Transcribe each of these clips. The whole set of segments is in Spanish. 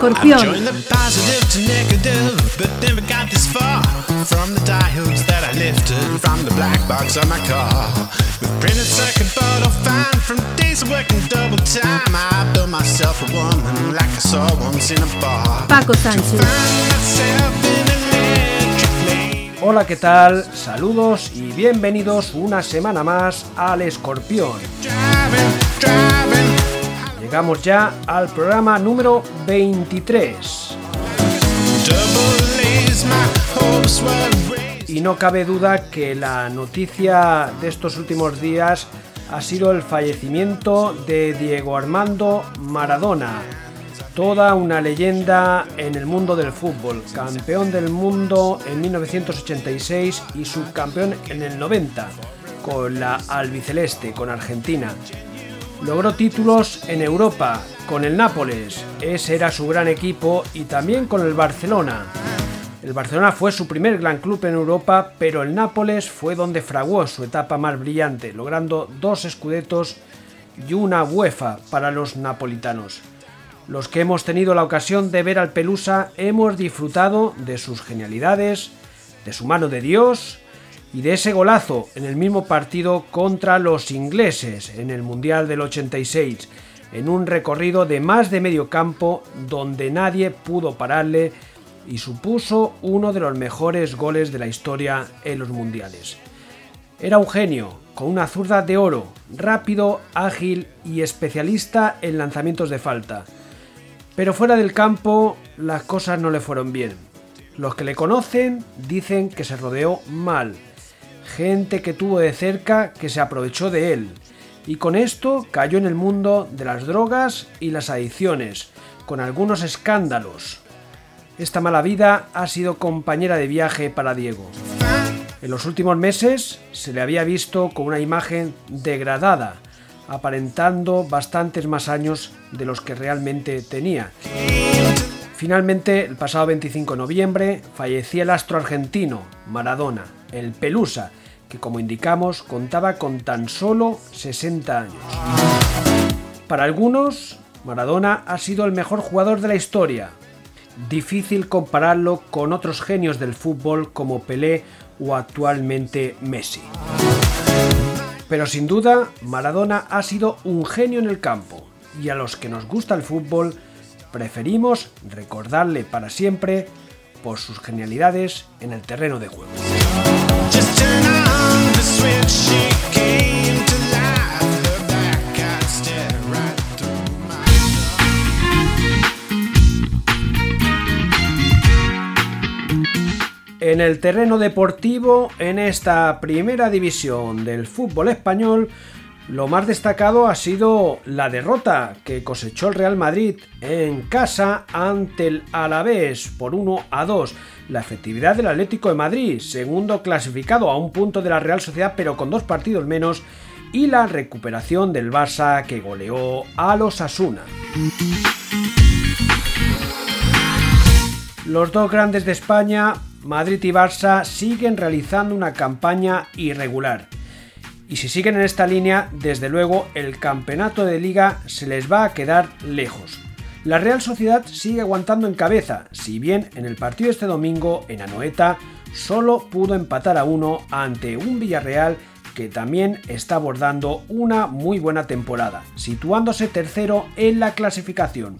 Escorpión. Join the positive to negative, but never got this far. From the diodes that I lifted from the black box on my car. With printed circuit board all fine from days of working double time. I built myself a woman like I saw once in a bar. Paco Sánchez. Hola, ¿qué tal? Saludos y bienvenidos una semana más al Escorpión. Driving, driving. Llegamos ya al programa número 23. Double A's, my hopes were raised. Y no cabe duda que la noticia de estos últimos días ha sido el fallecimiento de Diego Armando Maradona. Toda una leyenda en el mundo del fútbol, campeón del mundo en 1986 y subcampeón en el 90 con la albiceleste, con Argentina. Logró títulos en Europa con el Nápoles, ese era su gran equipo, y también con el Barcelona. El Barcelona fue su primer gran club en Europa, pero el Nápoles fue donde fraguó su etapa más brillante, logrando dos escudetos y una UEFA para los napolitanos. Los que hemos tenido la ocasión de ver al Pelusa hemos disfrutado de sus genialidades, de su mano de Dios y de ese golazo en el mismo partido contra los ingleses en el Mundial del 86, en un recorrido de más de medio campo donde nadie pudo pararle y supuso uno de los mejores goles de la historia en los mundiales. Era un genio, con una zurda de oro, rápido, ágil y especialista en lanzamientos de falta. Pero fuera del campo las cosas no le fueron bien. Los que le conocen dicen que se rodeó mal. Gente que tuvo de cerca que se aprovechó de él. Y con esto cayó en el mundo de las drogas y las adicciones, con algunos escándalos. Esta mala vida ha sido compañera de viaje para Diego. En los últimos meses se le había visto con una imagen degradada, aparentando bastantes más años de los que realmente tenía. Finalmente, el pasado 25 de noviembre, fallecía el astro argentino, Maradona, el Pelusa, que como indicamos contaba con tan solo 60 años. Para algunos, Maradona ha sido el mejor jugador de la historia. Difícil compararlo con otros genios del fútbol como Pelé o actualmente Messi. Pero sin duda, Maradona ha sido un genio en el campo y a los que nos gusta el fútbol preferimos recordarle para siempre por sus genialidades en el terreno de juego. En el terreno deportivo, en esta primera división del fútbol español, lo más destacado ha sido la derrota que cosechó el Real Madrid en casa ante el Alavés por 1 a 2. La efectividad del Atlético de Madrid, segundo clasificado a un punto de la Real Sociedad pero con dos partidos menos, y la recuperación del Barça que goleó a los Asuna. Los dos grandes de España, Madrid y Barça, siguen realizando una campaña irregular. Y si siguen en esta línea, desde luego el campeonato de liga se les va a quedar lejos. La Real Sociedad sigue aguantando en cabeza, si bien en el partido este domingo en Anoeta solo pudo empatar a uno ante un Villarreal que también está abordando una muy buena temporada, situándose tercero en la clasificación.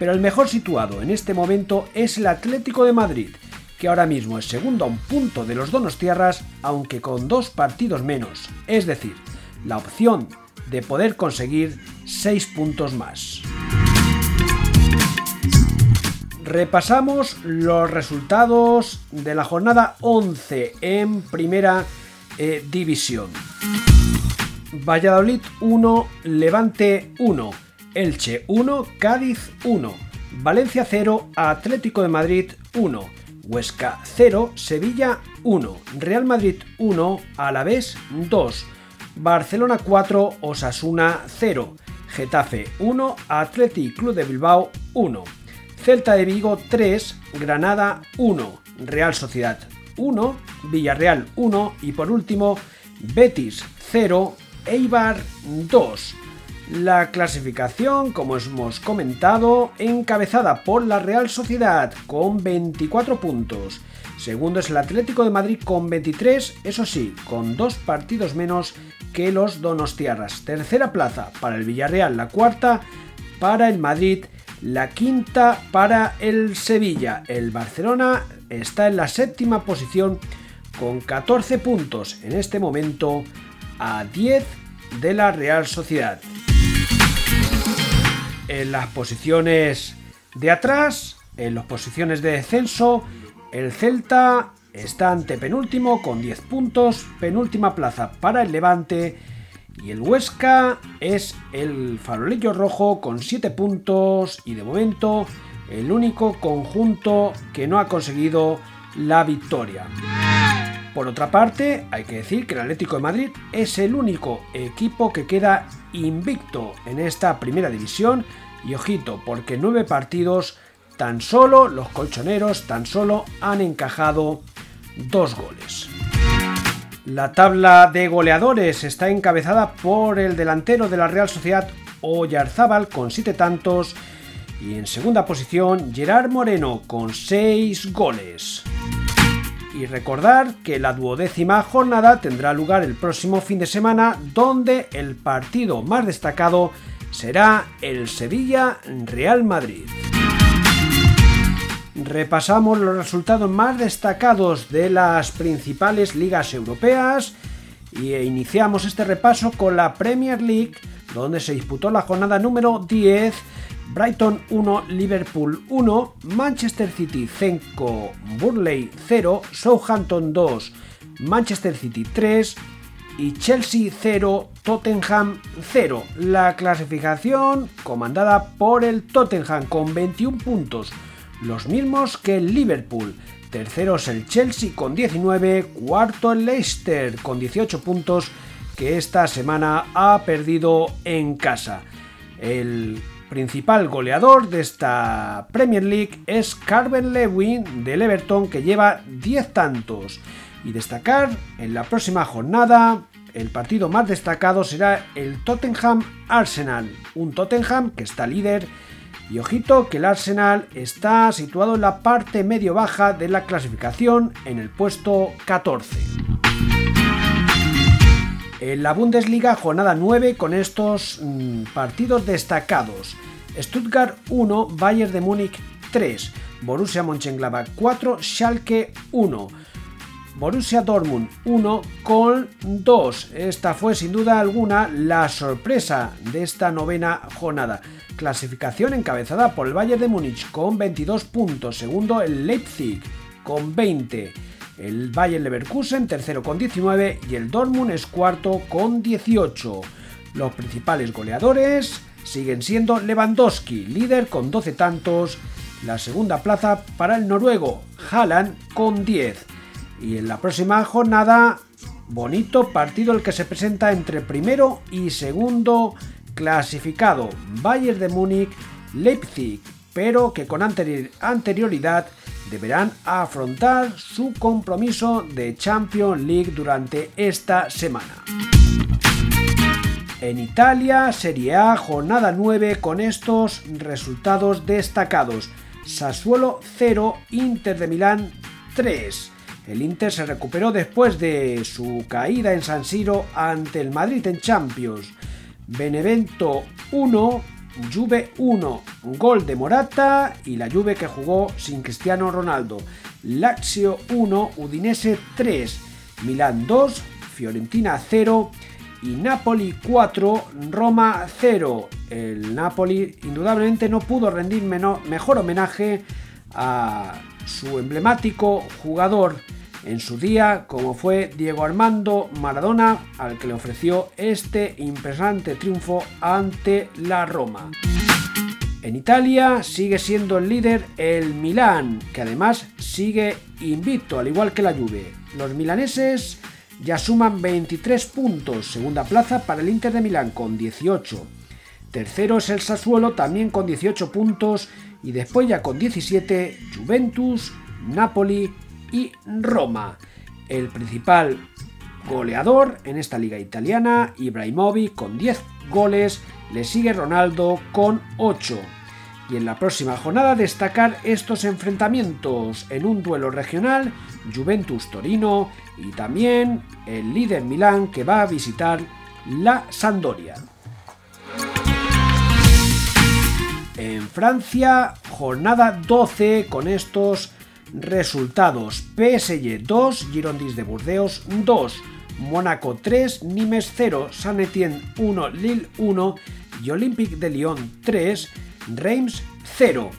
Pero el mejor situado en este momento es el Atlético de Madrid, que ahora mismo es segundo a un punto de los Donostiarras, aunque con dos partidos menos, es decir, la opción de poder conseguir seis puntos más. Repasamos los resultados de la jornada 11 en primera eh, división. Valladolid 1, Levante 1, Elche 1, Cádiz 1, Valencia 0, Atlético de Madrid 1, Huesca 0, Sevilla 1, Real Madrid 1, Alavés 2, Barcelona 4, Osasuna 0, Getafe 1, Athletic Club de Bilbao 1, Celta de Vigo 3, Granada 1, Real Sociedad 1, Villarreal 1 y por último Betis 0, Eibar 2. La clasificación, como hemos comentado, encabezada por la Real Sociedad con 24 puntos. Segundo es el Atlético de Madrid con 23, eso sí, con dos partidos menos que los Donostiarras. Tercera plaza para el Villarreal, la cuarta para el Madrid, la quinta para el Sevilla. El Barcelona está en la séptima posición con 14 puntos en este momento a 10 de la Real Sociedad. En las posiciones de atrás, en las posiciones de descenso, el Celta está ante penúltimo con 10 puntos, penúltima plaza para el Levante y el Huesca es el farolillo rojo con 7 puntos y de momento el único conjunto que no ha conseguido la victoria. Por otra parte, hay que decir que el Atlético de Madrid es el único equipo que queda invicto en esta primera división y ojito, porque nueve partidos tan solo los colchoneros tan solo han encajado dos goles. La tabla de goleadores está encabezada por el delantero de la Real Sociedad Oyarzábal con siete tantos y en segunda posición Gerard Moreno con seis goles. Y recordar que la duodécima jornada tendrá lugar el próximo fin de semana, donde el partido más destacado será el Sevilla Real Madrid. Repasamos los resultados más destacados de las principales ligas europeas y iniciamos este repaso con la Premier League, donde se disputó la jornada número 10 Brighton 1, Liverpool 1, Manchester City 5, Burley 0, Southampton 2, Manchester City 3 y Chelsea 0, Tottenham 0. La clasificación comandada por el Tottenham con 21 puntos, los mismos que el Liverpool. Tercero es el Chelsea con 19, cuarto el Leicester con 18 puntos que esta semana ha perdido en casa. El principal goleador de esta Premier League es Carven Lewin del Everton que lleva 10 tantos. Y destacar en la próxima jornada, el partido más destacado será el Tottenham Arsenal, un Tottenham que está líder y ojito que el Arsenal está situado en la parte medio-baja de la clasificación en el puesto 14. En la Bundesliga, jornada 9 con estos mm, partidos destacados. Stuttgart 1, Bayern de Múnich 3, Borussia Mönchengladbach 4, Schalke 1. Borussia Dortmund 1, Köln 2. Esta fue sin duda alguna la sorpresa de esta novena jornada. Clasificación encabezada por el Bayern de Múnich con 22 puntos, segundo el Leipzig con 20 el Bayern Leverkusen tercero con 19 y el Dortmund es cuarto con 18. Los principales goleadores siguen siendo Lewandowski, líder con 12 tantos, la segunda plaza para el noruego Haaland con 10. Y en la próxima jornada, bonito partido el que se presenta entre primero y segundo clasificado, Bayern de Múnich, Leipzig, pero que con anterioridad deberán afrontar su compromiso de Champions League durante esta semana. En Italia, Serie A, jornada 9 con estos resultados destacados. Sassuolo 0, Inter de Milán 3. El Inter se recuperó después de su caída en San Siro ante el Madrid en Champions. Benevento 1, Juve 1, gol de Morata y la Juve que jugó sin Cristiano Ronaldo. Lazio 1, Udinese 3, Milán 2, Fiorentina 0 y Napoli 4, Roma 0. El Napoli indudablemente no pudo rendir mejor homenaje a su emblemático jugador en su día, como fue Diego Armando Maradona, al que le ofreció este impresionante triunfo ante la Roma. En Italia sigue siendo el líder el Milán, que además sigue invicto, al igual que la Juve. Los milaneses ya suman 23 puntos, segunda plaza para el Inter de Milán con 18. Tercero es el Sassuolo también con 18 puntos y después ya con 17 Juventus, Napoli y Roma. El principal goleador en esta liga italiana, Ibrahimovic con 10 goles, le sigue Ronaldo con 8. Y en la próxima jornada destacar estos enfrentamientos en un duelo regional, Juventus Torino y también el líder Milán que va a visitar la Sandoria. En Francia, jornada 12 con estos resultados. PSG 2, Girondins de Burdeos 2, Mónaco 3, Nimes 0, Saint Etienne 1, Lille 1 y Olympique de Lyon 3, Reims 0.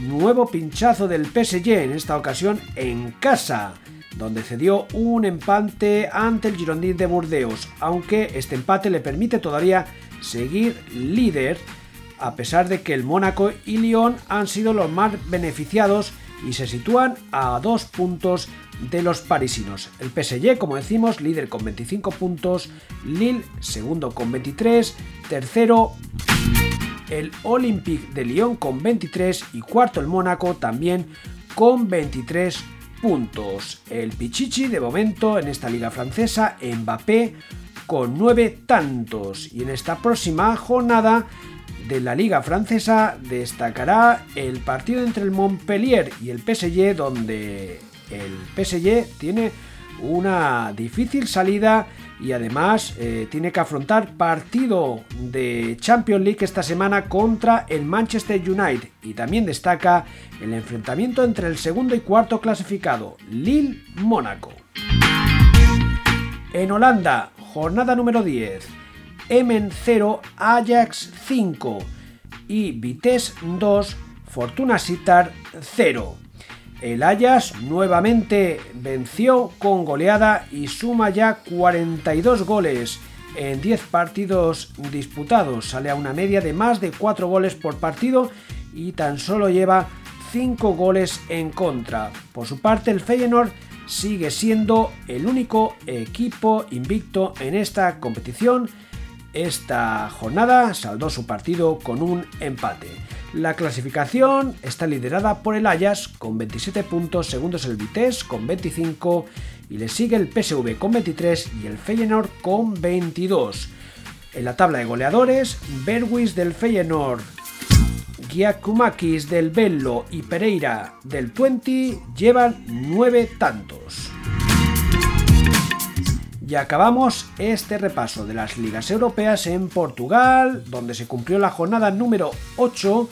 Nuevo pinchazo del PSG en esta ocasión en casa, donde cedió un empate ante el Girondins de Burdeos, aunque este empate le permite todavía seguir líder, a pesar de que el Mónaco y Lyon han sido los más beneficiados y se sitúan a dos puntos de los parisinos. El PSG, como decimos, líder con 25 puntos, Lille segundo con 23, tercero el Olympique de Lyon con 23 y cuarto el Mónaco también con 23 puntos. El Pichichi de momento en esta liga francesa, Mbappé con 9 tantos y en esta próxima jornada de la liga francesa destacará el partido entre el Montpellier y el PSG donde el PSG tiene una difícil salida y además eh, tiene que afrontar partido de Champions League esta semana contra el Manchester United y también destaca el enfrentamiento entre el segundo y cuarto clasificado, Lille Mónaco. En Holanda, jornada número 10, Emen 0, Ajax 5 y Vitesse 2, Fortuna Sittard 0. El Ajax nuevamente venció con goleada y suma ya 42 goles en 10 partidos disputados. Sale a una media de más de 4 goles por partido y tan solo lleva 5 goles en contra. Por su parte, el Feyenoord sigue siendo el único equipo invicto en esta competición. Esta jornada saldó su partido con un empate. La clasificación está liderada por el Ajax con 27 puntos, segundo es el Vitesse con 25 y le sigue el PSV con 23 y el Feyenoord con 22. En la tabla de goleadores, Berwis del Feyenoord, Giacomakis del Bello y Pereira del Twente llevan 9 tantos. Y acabamos este repaso de las ligas europeas en Portugal, donde se cumplió la jornada número 8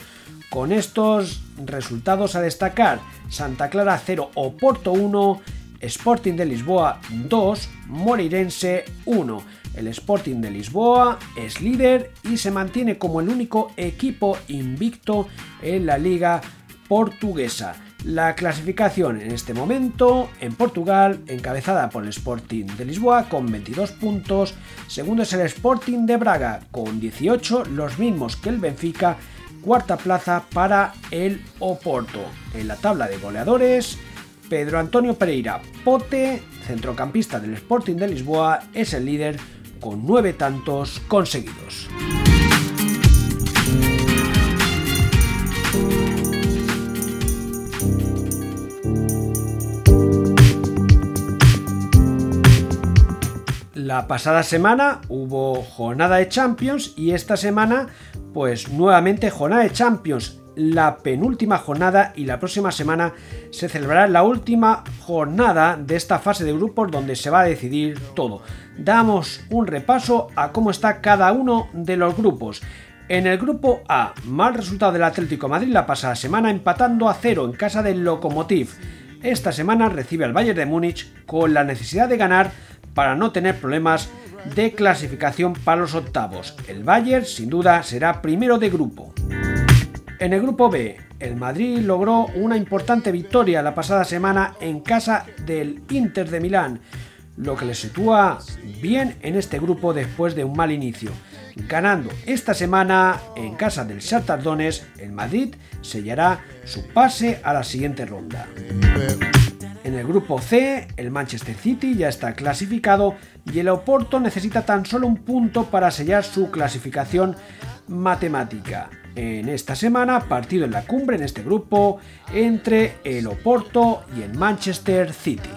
con estos resultados a destacar, Santa Clara 0, Oporto 1, Sporting de Lisboa 2, Moreirense 1. El Sporting de Lisboa es líder y se mantiene como el único equipo invicto en la liga portuguesa. La clasificación en este momento en Portugal, encabezada por el Sporting de Lisboa con 22 puntos, segundo es el Sporting de Braga con 18, los mismos que el Benfica cuarta plaza para el Oporto. En la tabla de goleadores, Pedro Antonio Pereira Pote, centrocampista del Sporting de Lisboa, es el líder con nueve tantos conseguidos. La pasada semana hubo jornada de Champions y esta semana pues nuevamente jornada de Champions, la penúltima jornada y la próxima semana se celebrará la última jornada de esta fase de grupos donde se va a decidir todo. Damos un repaso a cómo está cada uno de los grupos. En el grupo A, mal resultado del Atlético Madrid la pasada semana empatando a cero en casa del Lokomotiv. Esta semana recibe al Bayern de Múnich con la necesidad de ganar para no tener problemas de clasificación para los octavos. El Bayern sin duda será primero de grupo. En el grupo B, el Madrid logró una importante victoria la pasada semana en casa del Inter de Milán, lo que le sitúa bien en este grupo después de un mal inicio. Ganando esta semana en casa del Shakhtar el Madrid sellará su pase a la siguiente ronda. En el grupo C, el Manchester City ya está clasificado y el Oporto necesita tan solo un punto para sellar su clasificación matemática. En esta semana, partido en la cumbre en este grupo entre el Oporto y el Manchester City.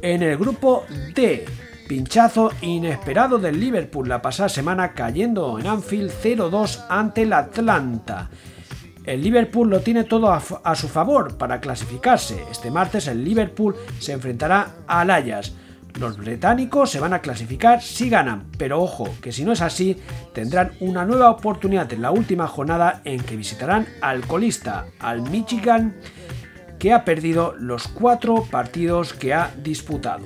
En el grupo D, pinchazo inesperado del Liverpool la pasada semana cayendo en Anfield 0-2 ante el Atlanta. El Liverpool lo tiene todo a, su favor para clasificarse. Este martes el Liverpool se enfrentará al Ajax. Los británicos se van a clasificar si ganan, pero ojo, que si no es así, tendrán una nueva oportunidad en la última jornada en que visitarán al colista, al Michigan, que ha perdido los cuatro partidos que ha disputado.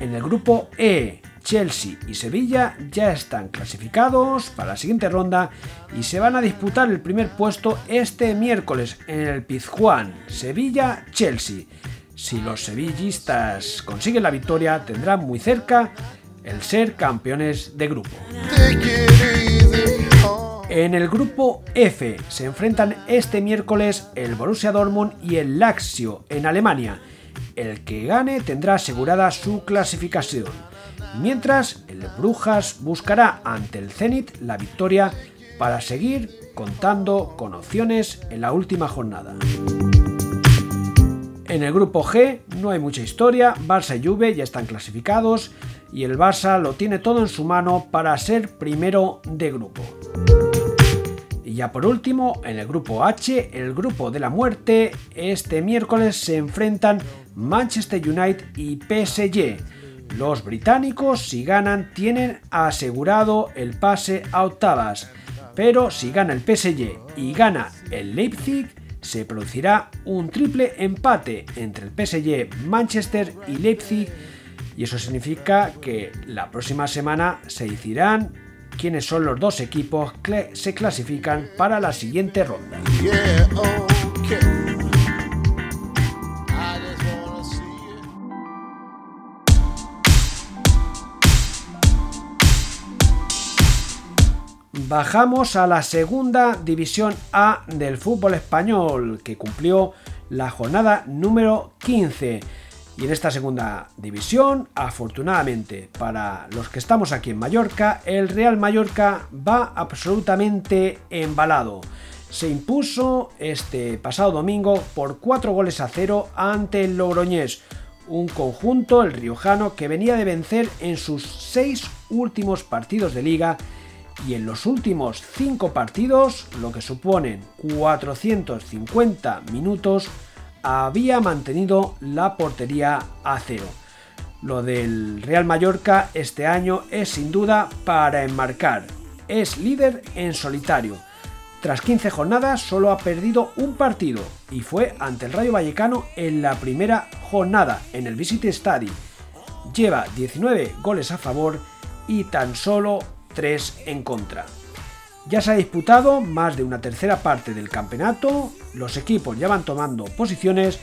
En el grupo E, Chelsea y Sevilla ya están clasificados para la siguiente ronda y se van a disputar el primer puesto este miércoles en el Pizjuán, Sevilla-Chelsea. Si los sevillistas consiguen la victoria, tendrán muy cerca el ser campeones de grupo. En el grupo F se enfrentan este miércoles el Borussia Dortmund y el Lazio en Alemania. El que gane tendrá asegurada su clasificación, mientras el Brujas buscará ante el Zenit la victoria para seguir contando con opciones en la última jornada. En el grupo G no hay mucha historia, Barça y Juve ya están clasificados y el Barça lo tiene todo en su mano para ser primero de grupo. Y ya por último, en el grupo H, el grupo de la muerte, este miércoles se enfrentan Manchester United y PSG. Los británicos, si ganan, tienen asegurado el pase a octavas. Pero si gana el PSG y gana el Leipzig, se producirá un triple empate entre el PSG, Manchester y Leipzig y eso significa que la próxima semana se decidirán quiénes son los dos equipos que se clasifican para la siguiente ronda. Bajamos a la segunda división A del fútbol español, que cumplió la jornada número 15. Y en esta segunda división, afortunadamente para los que estamos aquí en Mallorca, el Real Mallorca va absolutamente embalado. Se impuso este pasado domingo por 4 goles a 0 ante el Logroñés, un conjunto, el riojano, que venía de vencer en sus 6 últimos partidos de liga y en los últimos 5 partidos, lo que suponen 450 minutos, había mantenido la portería a cero. Lo del Real Mallorca este año es sin duda para enmarcar. Es líder en solitario. Tras 15 jornadas solo ha perdido un partido y fue ante el Rayo Vallecano en la primera jornada en el Visit Stadium. Lleva 19 goles a favor y tan solo 3 en contra. Ya se ha disputado más de una tercera parte del campeonato, los equipos ya van tomando posiciones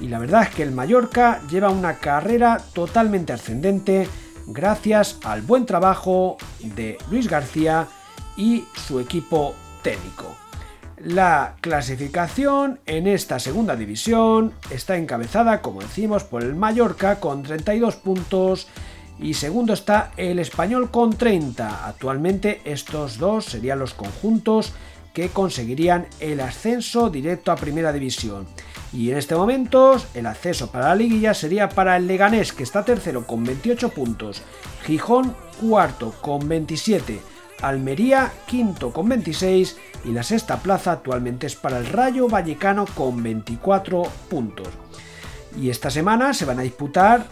y la verdad es que el Mallorca lleva una carrera totalmente ascendente gracias al buen trabajo de Luis García y su equipo técnico. La clasificación en esta segunda división está encabezada, como decimos, por el Mallorca con 32 puntos y segundo está el español con 30. Actualmente estos dos serían los conjuntos que conseguirían el ascenso directo a primera división. Y en este momento el acceso para la liguilla sería para el Leganés que está tercero con 28 puntos, Gijón cuarto con 27, Almería quinto con 26 y la sexta plaza actualmente es para el Rayo Vallecano con 24 puntos. Y esta semana se van a disputar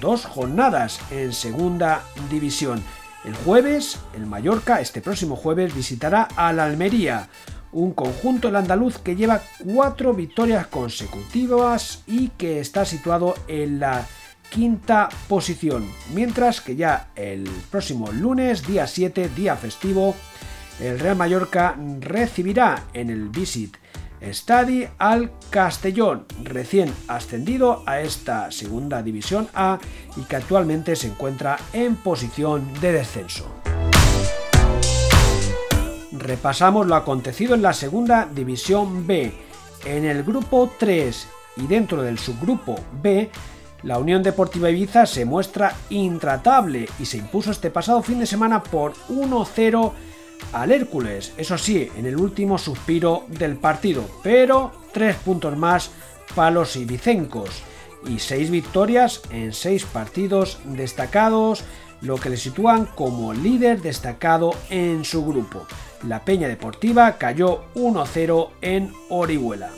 dos jornadas en segunda división. El jueves, el Mallorca, este próximo jueves, visitará al Almería, un conjunto del andaluz que lleva cuatro victorias consecutivas y que está situado en la quinta posición. Mientras que ya el próximo lunes, día 7, día festivo, el Real Mallorca recibirá en el Visit Stadi al Castellón, recién ascendido a esta segunda división A y que actualmente se encuentra en posición de descenso. Repasamos lo acontecido en la segunda división B. En el grupo 3 y dentro del subgrupo B, la Unión Deportiva Ibiza se muestra intratable y se impuso este pasado fin de semana por 1-0 al Hércules, eso sí, en el último suspiro del partido, pero tres puntos más para los ibicencos. y 6 victorias en 6 partidos destacados, lo que le sitúan como líder destacado en su grupo. La Peña Deportiva cayó 1-0 en Orihuela.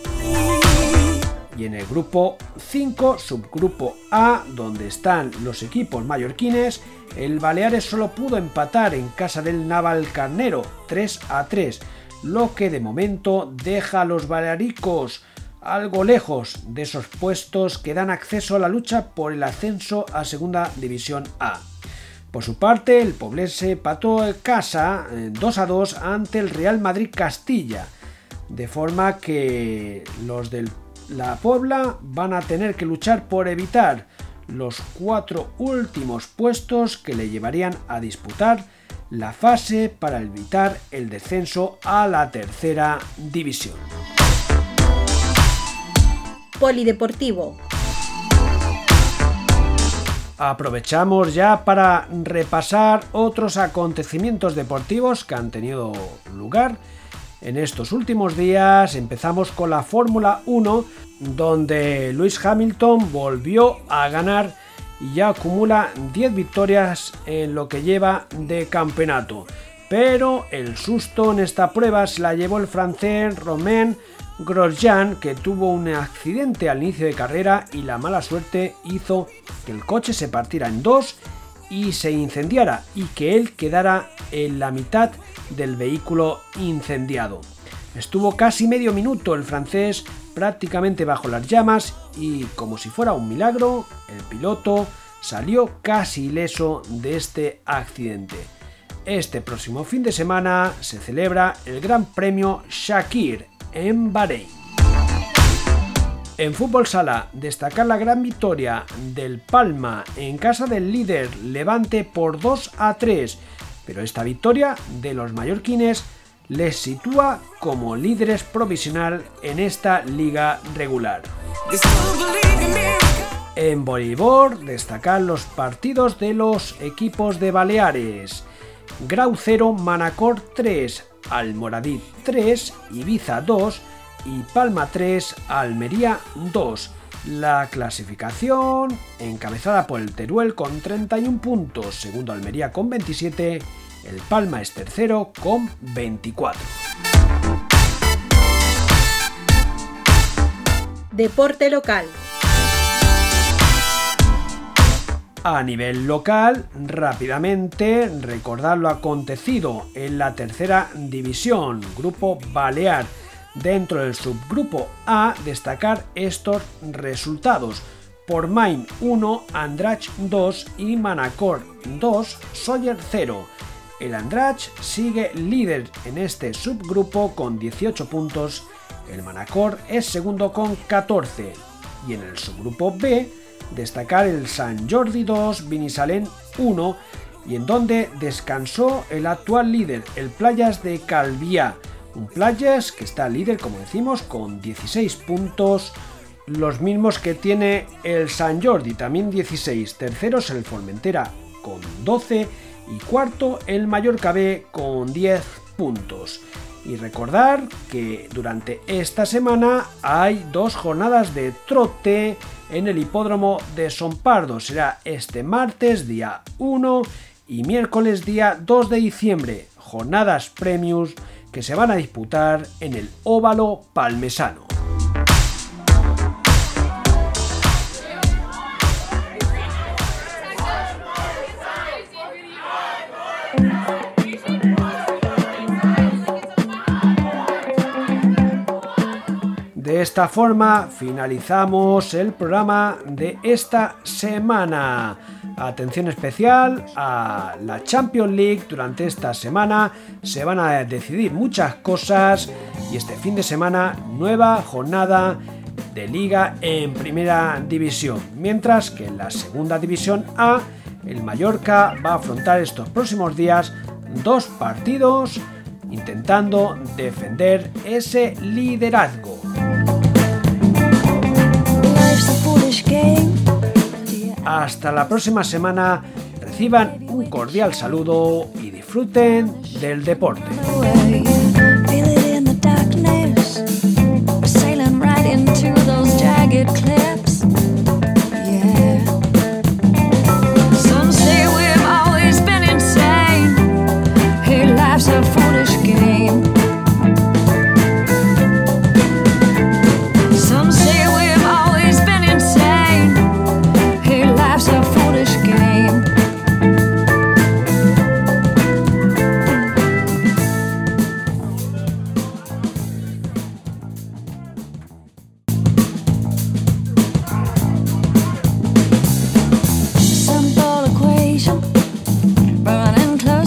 Y en el grupo 5, subgrupo A, donde están los equipos mallorquines, el Baleares solo pudo empatar en casa del Naval Carnero 3 a 3, lo que de momento deja a los balearicos algo lejos de esos puestos que dan acceso a la lucha por el ascenso a Segunda División A. Por su parte, el Poblense pató en casa 2 a 2 ante el Real Madrid Castilla, de forma que los de la Puebla van a tener que luchar por evitar los cuatro últimos puestos que le llevarían a disputar la fase para evitar el descenso a la tercera división. Polideportivo. Aprovechamos ya para repasar otros acontecimientos deportivos que han tenido lugar en estos últimos días. Empezamos con la Fórmula 1, donde Lewis Hamilton volvió a ganar y ya acumula 10 victorias en lo que lleva de campeonato. Pero el susto en esta prueba se la llevó el francés Romain Grosjean, que tuvo un accidente al inicio de carrera y la mala suerte hizo que el coche se partiera en dos y se incendiara y que él quedara en la mitad del vehículo incendiado. Estuvo casi medio minuto el francés prácticamente bajo las llamas y como si fuera un milagro, el piloto salió casi ileso de este accidente. Este próximo fin de semana se celebra el Gran Premio Shakir en Bahrein. En fútbol sala, destacar la gran victoria del Palma en casa del líder Levante por 2 a 3, pero esta victoria de los mallorquines les sitúa como líderes provisional en esta liga regular. En voleibol, destacar los partidos de los equipos de Baleares. Grau 0, Manacor 3, Almoradí 3, Ibiza 2 y Palma 3, Almería 2. La clasificación encabezada por el Teruel con 31 puntos, segundo Almería con 27, el Palma es tercero con 24. Deporte local. A nivel local, rápidamente recordar lo acontecido en la tercera división, Grupo Balear. Dentro del subgrupo A, destacar estos resultados. Por Main 1, Andrach 2 y Manacor 2, Sawyer 0. El Andrach sigue líder en este subgrupo con 18 puntos, el Manacor es segundo con 14 y en el subgrupo B destacar el San Jordi 2, Vinisalén 1 y en donde descansó el actual líder, el Playas de Calviá. Un Playas que está líder, como decimos, con 16 puntos, los mismos que tiene el San Jordi, también 16. Tercero es el Formentera con 12 y cuarto el Mallorca B con 10 puntos. Y recordar que durante esta semana hay dos jornadas de trote en el hipódromo de Sompardo. Será este martes día 1 y miércoles día 2 de diciembre. Jornadas premius que se van a disputar en el óvalo palmesano. De esta forma finalizamos el programa de esta semana. Atención especial a la Champions League. Durante esta semana se van a decidir muchas cosas y este fin de semana nueva jornada de liga en primera división. Mientras que en la segunda división A el Mallorca va a afrontar estos próximos días dos partidos intentando defender ese liderazgo. Hasta la próxima semana, reciban un cordial saludo y disfruten del deporte.